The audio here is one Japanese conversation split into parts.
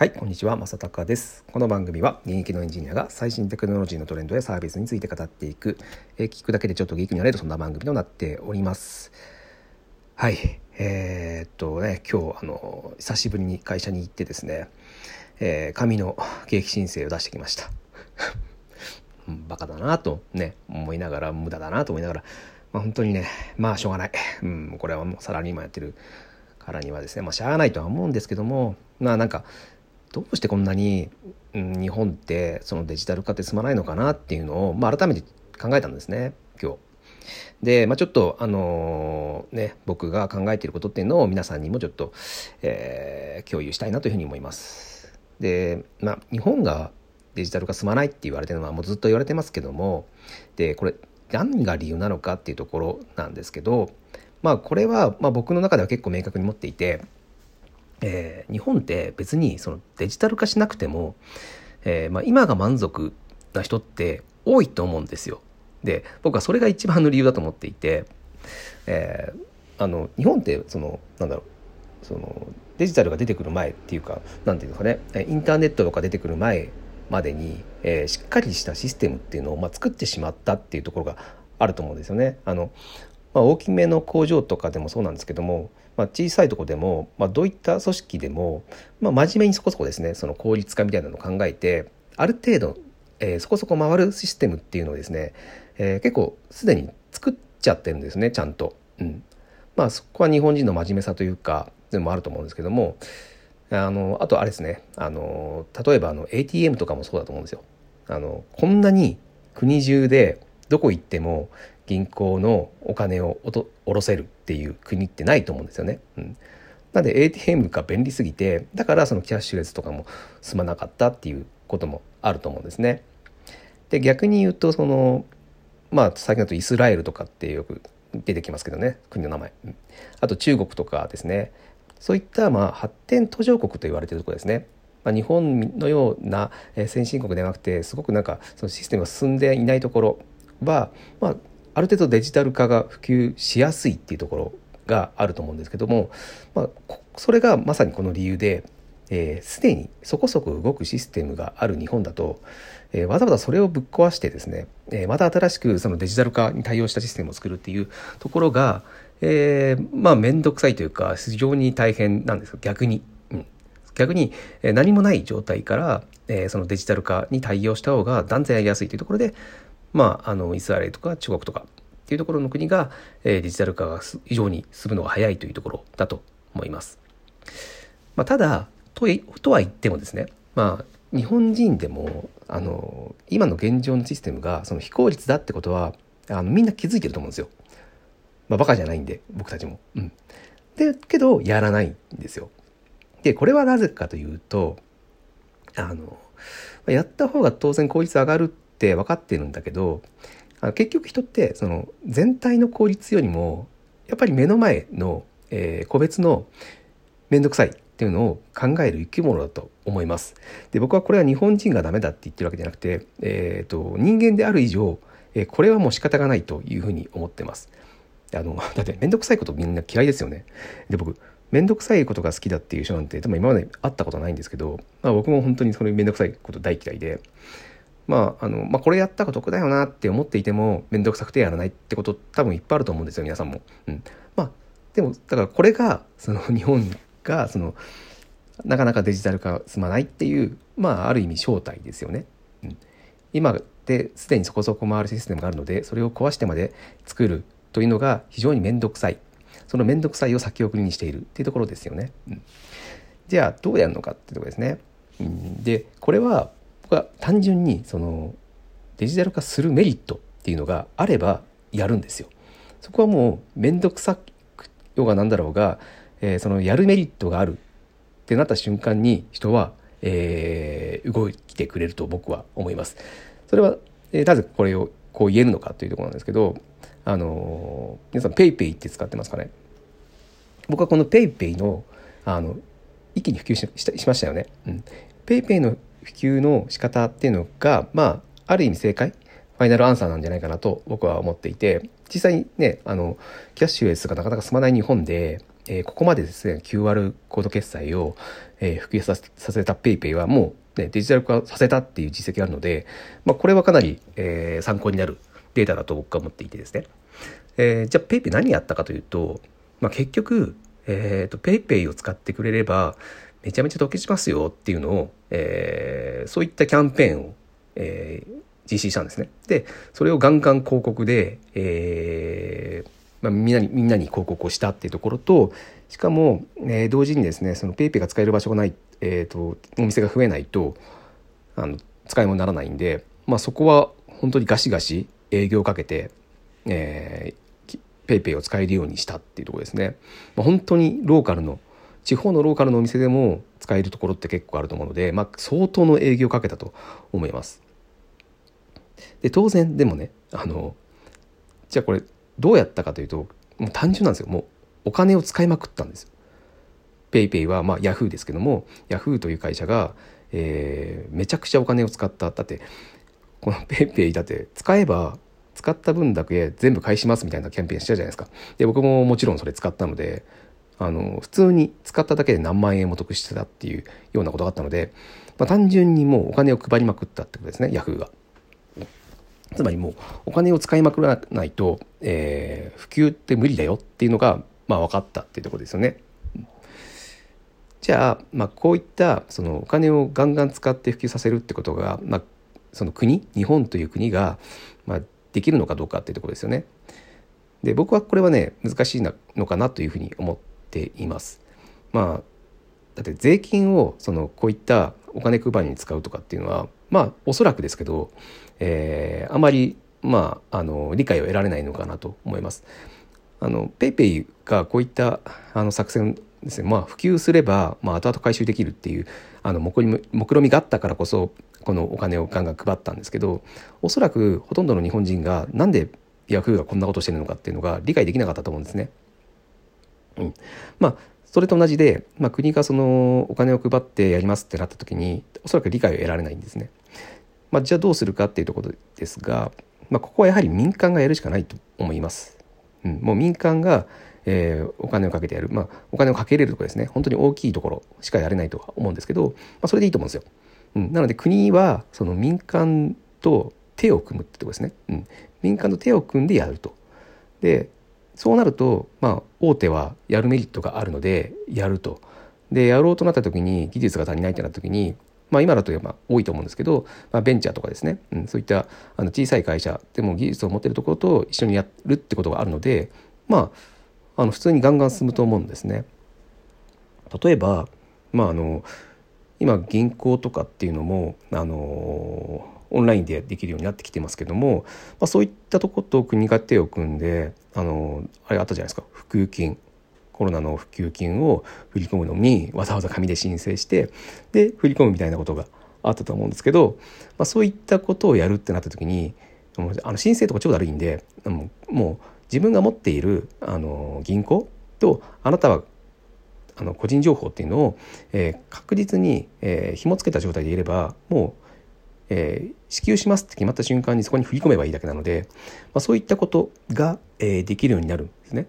はい、こんにちは、正隆です。この番組は現役のエンジニアが最新テクノロジーのトレンドやサービスについて語っていく、え、聞くだけでちょっとギークになれるそんな番組となっております。はい、えー、っとね、今日あの久しぶりに会社に行ってですね、えー、紙の景気申請を出してきました。バカだなとね思いながら無駄だなと思いながら、まあ、本当にねまあしょうがない、うん、これはもうサラリーマンやってるからにはですねまあしゃあないとは思うんですけどもまあなんかどうしてこんなに、うん、日本ってそのデジタル化って進まないのかなっていうのを、まあ、改めて考えたんですね今日。で、まあ、ちょっとあの、ね僕が考えていることっていうのを皆さんにもちょっと、えー、共有したいなというふうに思います。で、まあ、日本がデジタル化進まないって言われてるのはもうずっと言われてますけどもでこれ何が理由なのかっていうところなんですけどまあこれは、まあ、僕の中では結構明確に持っていてえー、日本って別にそのデジタル化しなくても、えーまあ、今が満足な人って多いと思うんですよ。で僕はそれが一番の理由だと思っていて、えー、あの日本ってそのなんだろうそのデジタルが出てくる前っていうか何て言うのかねインターネットとか出てくる前までに、えー、しっかりしたシステムっていうのを、まあ、作ってしまったっていうところがあると思うんですよね。あのまあ、大きめの工場とかでもそうなんですけどもまあ、小さいとこでも、まあ、どういった組織でも、まあ、真面目にそこそこですねその効率化みたいなのを考えてある程度、えー、そこそこ回るシステムっていうのをですね、えー、結構すでに作っちゃってるんですねちゃんと。うん、まあそこは日本人の真面目さというかでもあると思うんですけどもあのあとあれですねあの例えばあの ATM とかもそうだと思うんですよ。あのこんなに国中でどこ行っても銀行のお金を下ろせるっていう国ってないと思うんですよね。うん、なんで ATM が便利すぎてだからそのキャッシュレスとかも済まなかったっていうこともあると思うんですね。で逆に言うとそのまあ最近だとイスラエルとかってよく出てきますけどね国の名前。あと中国とかですねそういったまあ発展途上国と言われてるところですね。まあ、日本のような先進国ではなくてすごくなんかそのシステムが進んでいないところは、まあ、ある程度デジタル化が普及しやすいっていうところがあると思うんですけども、まあ、それがまさにこの理由で、えー、すでにそこそこ動くシステムがある日本だと、えー、わざわざそれをぶっ壊してですね、えー、また新しくそのデジタル化に対応したシステムを作るっていうところが、えー、まあ面倒くさいというか非常に大変なんです逆に。逆に何もない状態から、そのデジタル化に対応した方が断然やりやすいというところで、まあ、あのイスラエルとか中国とかっていうところの国が、えー、デジタル化が非常に進むのが早いというところだと思います。まあ、ただととは言ってもですね、まあ、日本人でもあの今の現状のシステムがその非効率だってことはあのみんな気づいてると思うんですよ。まあ、バカじゃないんで僕たちも。うん、でけどやらないんですよ。でこれはなぜかというとあのやった方が当然効率上がるっって分かってるんだけど結局人ってその全体の効率よりもやっぱり目の前の、えー、個別の面倒くさいっていうのを考える生き物だと思います。で僕はこれは日本人がダメだって言ってるわけじゃなくて、えーと、人間である以上、えー、これはもう仕方がないというふうに思ってます。あの だって面倒くさいことみんな嫌いですよね。で僕面倒くさいことが好きだっていう人なんて多分今まで会ったことないんですけど、まあ、僕も本当にそれ面倒くさいこと大嫌いでまあ、あの、まあ、これやったら得だよなって思っていても、めんどくさくてやらないってこと多分いっぱいあると思うんですよ、皆さんも。うん。まあ、でも、だからこれが、その 日本が、その、なかなかデジタル化進まないっていう、まあ、ある意味正体ですよね。うん。今ですでにそこそこ回るシステムがあるので、それを壊してまで作るというのが非常に面倒くさい。その面倒くさいを先送りにしているっていうところですよね。うん。じゃあ、どうやるのかっていうところですね。うん、で、これは、は単純にそのデジタル化するメリットっていうのがあればやるんですよ。そこはもう面倒くさくようがなんだろうが、えー、そのやるメリットがあるってなった瞬間に人は、えー、動いてくれると僕は思います。それは、えー、なぜこれをこう言えるのかというところなんですけど、あのー、皆さん PayPay って使ってますかね？僕はこの PayPay のあの一気に普及ししましたよね。うん、PayPay の普及の仕方っていうのが、まあ、ある意味正解ファイナルアンサーなんじゃないかなと僕は思っていて、実際にね、あの、キャッシュレスがなかなか進まない日本で、えー、ここまでですね QR コード決済を、えー、普及させた PayPay はもう、ね、デジタル化させたっていう実績があるので、まあ、これはかなり、えー、参考になるデータだと僕は思っていてですね、えー、じゃあ PayPay 何やったかというと、まあ、結局、えーと、PayPay を使ってくれればめちゃめちゃ得しますよっていうのを、えー、そういったキャンペーンを、えー、実施したんですね。で、それをガンガン広告で、えー、まあ、みんなに、みんなに広告をしたっていうところと、しかも、えー、同時にですね、その PayPay が使える場所がない、えっ、ー、と、お店が増えないと、あの、使い物にならないんで、まあそこは本当にガシガシ営業をかけて、えー、PayPay を使えるようにしたっていうところですね。まあ、本当にローカルの、地方のローカルのお店でも使えるところって結構あると思うので、まあ、相当の営業かけたと思います。で当然でもねあのじゃあこれどうやったかというともう単純なんですよもうお金を使いまくったんですよ。ペイペイはまあヤフーですけどもヤフーという会社が、えー、めちゃくちゃお金を使っただってこのペイペイだって使えば使った分だけ全部返しますみたいなキャンペーンしたじゃないですか。で僕ももちろんそれ使ったのであの普通に使っただけで何万円も得してたっていうようなことがあったので、まあ、単純にもうお金を配りまくったってことですねヤフーが。つまりもうお金を使いまくらないと、えー、普及って無理だよっていうのが、まあ、分かったっていうところですよね。じゃあ、まあ、こういったそのお金をガンガン使って普及させるってことが、まあ、その国日本という国が、まあ、できるのかどうかっていうところですよね。で僕はこれはね難しいのかなというふうに思っています。まあだって税金をそのこういったお金配りに使うとかっていうのはまあおそらくですけど、えー、あまりまああの理解を得られないのかなと思います。あのペイペイがこういったあの作戦ですね、まあ、普及すれば、まあ、後々回収できるっていうあの目論みがあったからこそこのお金をガンガン配ったんですけどおそらくほとんどの日本人がなんでヤフーがこんなことしてるのかっていうのが理解できなかったと思うんですね。うん、まあそれと同じで、まあ、国がそのお金を配ってやりますってなった時におそらく理解を得られないんですね。まあ、じゃあどうするかっていうところですが、まあ、ここはやはり民間がやるしかないと思います。うん、もう民間が、えー、お金をかけてやる、まあ、お金をかけれるところですね本当に大きいところしかやれないとは思うんですけど、まあ、それでいいと思うんですよ。うん、なので国はその民間と手を組むってとこですね、うん、民間と手を組んでやると。でそうなると、まあ、大手はやるメリットがあるのでやると。でやろうとなった時に技術が足りないってなった時に、まあ、今だとまあ多いと思うんですけど、まあ、ベンチャーとかですね、うん、そういったあの小さい会社でも技術を持ってるところと一緒にやるってことがあるのでまああの普通にガンガン進むと思うんですね。例えば、まあ、あの今銀行とかっていうのもあのオンラインでできるようになってきてますけども、まあ、そういったとこと国が手を組んであのあれあったじゃないですか。普及金コロナの普及金を振り込むのにわざわざ紙で申請してで振り込むみたいなことがあったと思うんですけど、まあ、そういったことをやるってなった時にあの申請とか超だるいんでもう自分が持っているあの銀行とあなたはあの個人情報っていうのを、えー、確実に、えー、紐付けた状態でいればもうえー、支給しますって決まった瞬間にそこに振り込めばいいだけなので、まあ、そういったことが、えー、できるようになるんですね。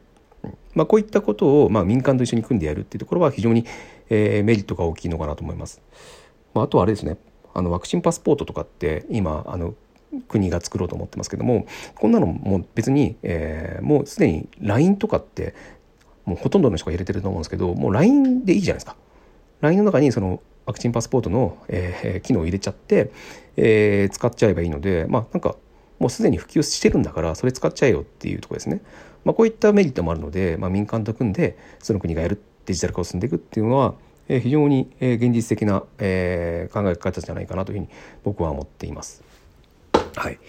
まあ、こういったことを、まあ、民間と一緒に組んでやるっていうところは非常に、えー、メリットが大きいのかなと思います。まあ、あとはあれですねあのワクチンパスポートとかって今あの国が作ろうと思ってますけどもこんなのも別に、えー、もうすでに LINE とかってもうほとんどの人が入れてると思うんですけどもう LINE でいいじゃないですか。LINE の中にそのワクチンパスポートの、えー、機能を入れちゃって、えー、使っちゃえばいいのでまあなんかもうすでに普及してるんだからそれ使っちゃえよっていうとこですね。まあ、こういったメリットもあるので、まあ、民間と組んでその国がやるデジタル化を進んでいくっていうのは、えー、非常に、現実的な、えー、考え方じゃないかなというふうに僕は思っています。はい。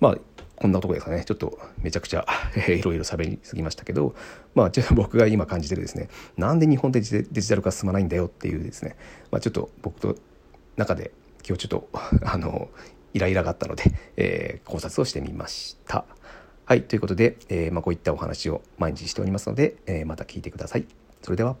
まあこんなとこですかねちょっとめちゃくちゃいろいろ喋りすぎましたけどまあちょっと僕が今感じてるですねなんで日本でデジタル化進まないんだよっていうですね、まあ、ちょっと僕と中で今日ちょっとあのイライラがあったので、えー、考察をしてみました。はいということで、えーまあ、こういったお話を毎日しておりますので、えー、また聞いてください。それでは